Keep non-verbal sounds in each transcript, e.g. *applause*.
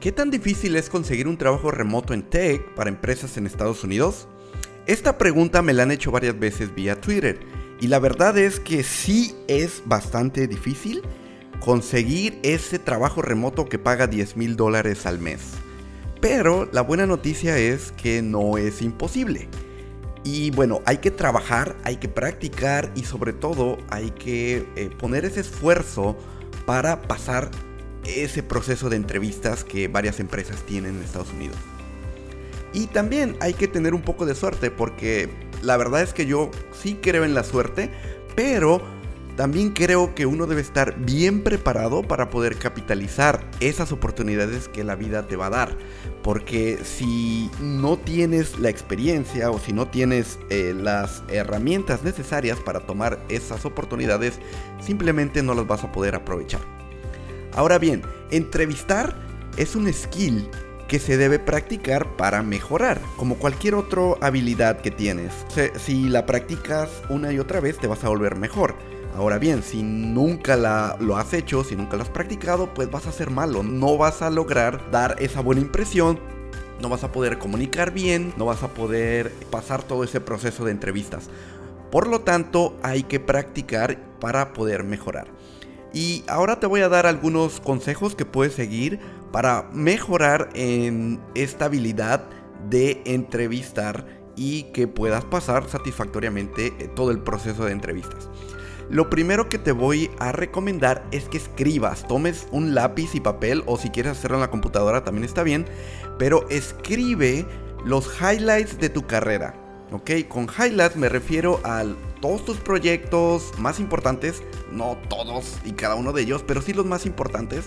¿Qué tan difícil es conseguir un trabajo remoto en tech para empresas en Estados Unidos? Esta pregunta me la han hecho varias veces vía Twitter y la verdad es que sí es bastante difícil conseguir ese trabajo remoto que paga 10 mil dólares al mes. Pero la buena noticia es que no es imposible. Y bueno, hay que trabajar, hay que practicar y sobre todo hay que eh, poner ese esfuerzo para pasar ese proceso de entrevistas que varias empresas tienen en Estados Unidos. Y también hay que tener un poco de suerte porque la verdad es que yo sí creo en la suerte, pero también creo que uno debe estar bien preparado para poder capitalizar esas oportunidades que la vida te va a dar. Porque si no tienes la experiencia o si no tienes eh, las herramientas necesarias para tomar esas oportunidades, simplemente no las vas a poder aprovechar. Ahora bien, entrevistar es un skill que se debe practicar para mejorar, como cualquier otra habilidad que tienes. Si la practicas una y otra vez te vas a volver mejor. Ahora bien, si nunca la, lo has hecho, si nunca lo has practicado, pues vas a ser malo. No vas a lograr dar esa buena impresión. No vas a poder comunicar bien, no vas a poder pasar todo ese proceso de entrevistas. Por lo tanto, hay que practicar para poder mejorar. Y ahora te voy a dar algunos consejos que puedes seguir para mejorar en esta habilidad de entrevistar y que puedas pasar satisfactoriamente eh, todo el proceso de entrevistas. Lo primero que te voy a recomendar es que escribas, tomes un lápiz y papel o si quieres hacerlo en la computadora también está bien, pero escribe los highlights de tu carrera. ¿ok? Con highlights me refiero a todos tus proyectos más importantes, no todos y cada uno de ellos, pero sí los más importantes.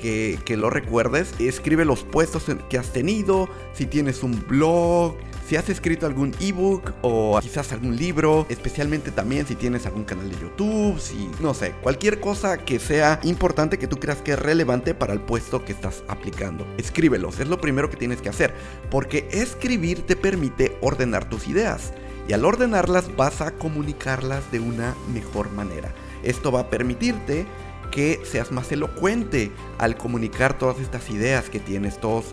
Que, lo recuerdes, escribe los puestos que has tenido, si tienes un blog, si has escrito algún ebook o quizás algún libro, especialmente también si tienes algún canal de YouTube, si no sé, cualquier cosa que sea importante que tú creas que es relevante para el puesto que estás aplicando. Escríbelos, es lo primero que tienes que hacer, porque escribir te permite ordenar tus ideas y al ordenarlas vas a comunicarlas de una mejor manera. Esto va a permitirte que seas más elocuente al comunicar todas estas ideas que tienes, todos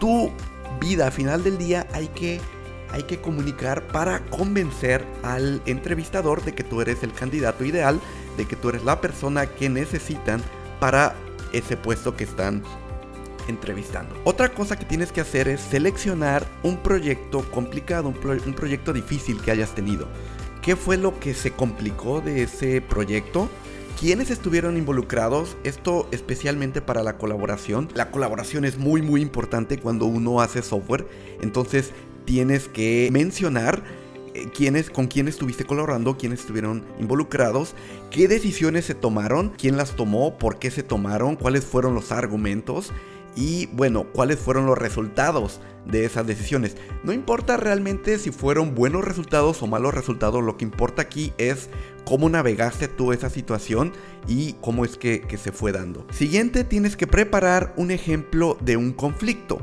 tu vida. Al final del día hay que, hay que comunicar para convencer al entrevistador de que tú eres el candidato ideal, de que tú eres la persona que necesitan para ese puesto que están entrevistando. Otra cosa que tienes que hacer es seleccionar un proyecto complicado, un, proyecto difícil que hayas tenido. ¿Qué fue lo que se complicó de ese proyecto? ¿Quiénes estuvieron involucrados? Esto especialmente para la colaboración. La colaboración es muy muy importante cuando uno hace software. Entonces tienes que mencionar eh, quiénes, con quién estuviste colaborando, quiénes estuvieron involucrados, qué decisiones se tomaron, quién las tomó, por qué se tomaron, cuáles fueron los argumentos y bueno, cuáles fueron los resultados de esas decisiones. No importa realmente si fueron buenos resultados o malos resultados, lo que importa aquí es cómo navegaste tú esa situación y cómo es que, que se fue dando. Siguiente, tienes que preparar un ejemplo de un conflicto.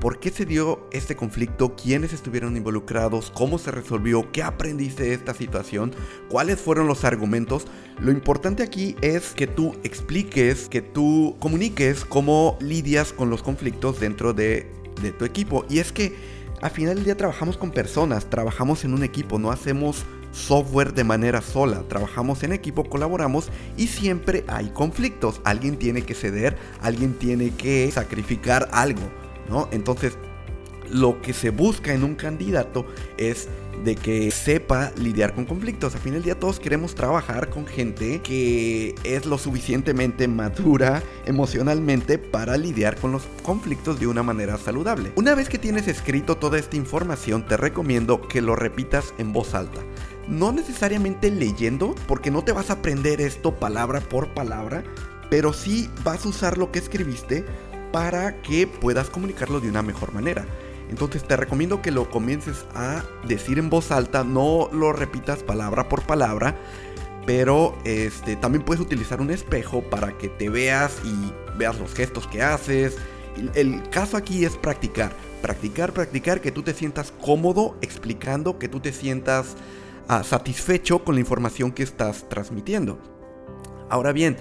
¿Por qué se dio este conflicto? ¿Quiénes estuvieron involucrados? ¿Cómo se resolvió? ¿Qué aprendiste de esta situación? ¿Cuáles fueron los argumentos? Lo importante aquí es que tú expliques, que tú comuniques cómo lidias con los conflictos dentro de, tu equipo. Y es que al final del día trabajamos con personas, trabajamos en un equipo, no hacemos software de manera sola, trabajamos en equipo, colaboramos y siempre hay conflictos. Alguien tiene que ceder, alguien tiene que sacrificar algo. Entonces, lo que se busca en un candidato es de que sepa lidiar con conflictos. Al final del día todos queremos trabajar con gente que es lo suficientemente madura emocionalmente para lidiar con los conflictos de una manera saludable. Una vez que tienes escrito toda esta información, te recomiendo que lo repitas en voz alta. No necesariamente leyendo, porque no te vas a aprender esto palabra por palabra, pero sí vas a usar lo que escribiste para que puedas comunicarlo de una mejor manera. Entonces te recomiendo que lo comiences a decir en voz alta, no lo repitas palabra por palabra, pero este, también puedes utilizar un espejo para que te veas y veas los gestos que haces. El, caso aquí es practicar, practicar, practicar, que tú te sientas cómodo explicando, que tú te sientas ah, satisfecho con la información que estás transmitiendo. Ahora bien,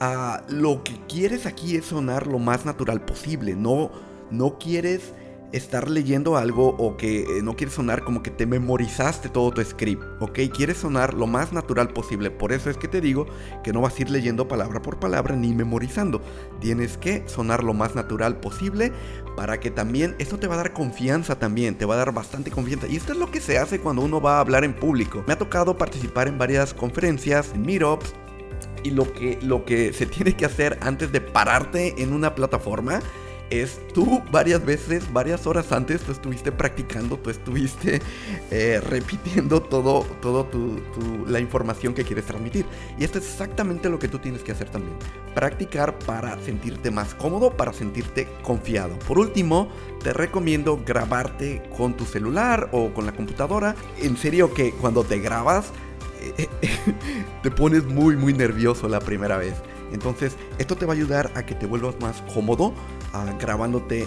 ah, lo que quieres aquí es sonar lo más natural posible. No, no quieres estar leyendo algo o que eh, no quieres sonar como que te memorizaste todo tu script, ¿ok? Quieres sonar lo más natural posible. Por eso es que te digo que no vas a ir leyendo palabra por palabra ni memorizando. Tienes que sonar lo más natural posible para que también esto te va a dar confianza también, te va a dar bastante confianza. Y esto es lo que se hace cuando uno va a hablar en público. Me ha tocado participar en varias conferencias, en meetups, y lo que, lo que se tiene que hacer antes de pararte en una plataforma es tú varias veces, varias horas antes, tú estuviste practicando, tú estuviste eh, repitiendo todo, todo tu, la información que quieres transmitir. Y esto es exactamente lo que tú tienes que hacer también. Practicar para sentirte más cómodo, para sentirte confiado. Por último, te recomiendo grabarte con tu celular o con la computadora. En serio que cuando te grabas, *laughs* te pones muy, muy nervioso la primera vez. Entonces, esto te va a ayudar a que te vuelvas más cómodo grabándote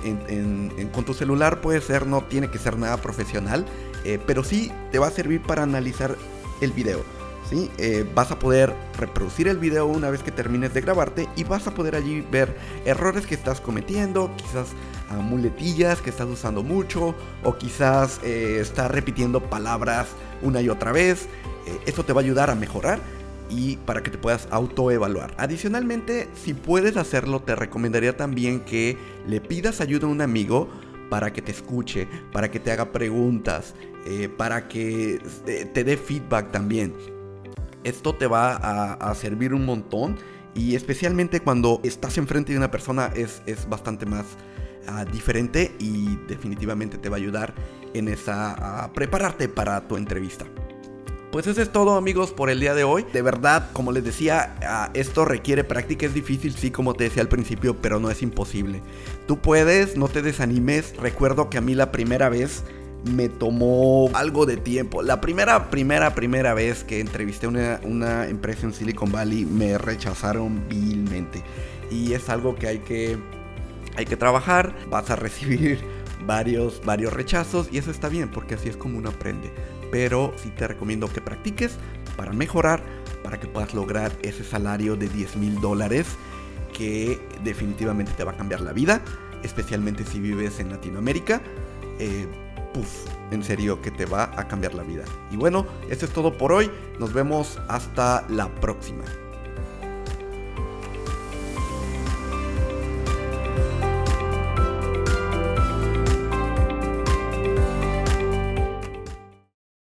con tu celular. Puede ser, no tiene que ser nada profesional, eh, pero sí te va a servir para analizar el video. ¿sí? Eh, vas a poder reproducir el video una vez que termines de grabarte y vas a poder allí ver errores que estás cometiendo, quizás muletillas que estás usando mucho o quizás eh, estás repitiendo palabras una y otra vez. Esto te va a ayudar a mejorar y para que te puedas autoevaluar. Adicionalmente, si puedes hacerlo, te recomendaría también que le pidas ayuda a un amigo para que te escuche, para que te haga preguntas, eh, para que eh, te dé feedback también. Esto te va a, servir un montón y especialmente cuando estás enfrente de una persona es, es bastante más ah, diferente y definitivamente te va a ayudar en esa a prepararte para tu entrevista. Pues eso es todo amigos por el día de hoy. De verdad, como les decía, ah, esto requiere práctica, es difícil, sí, como te decía al principio, pero no es imposible. Tú puedes, no te desanimes. Recuerdo que a mí la primera vez me tomó algo de tiempo. La primera, primera, primera vez que entrevisté una, una empresa en Silicon Valley me rechazaron vilmente. Y es algo que hay que, hay que trabajar. Vas a recibir *laughs* varios, varios rechazos y eso está bien porque así es como uno aprende pero sí te recomiendo que practiques para mejorar, para que puedas lograr ese salario de 10 mil dólares que definitivamente te va a cambiar la vida, especialmente si vives en Latinoamérica. Eh, en serio que te va a cambiar la vida. Y bueno, eso es todo por hoy. Nos vemos hasta la próxima.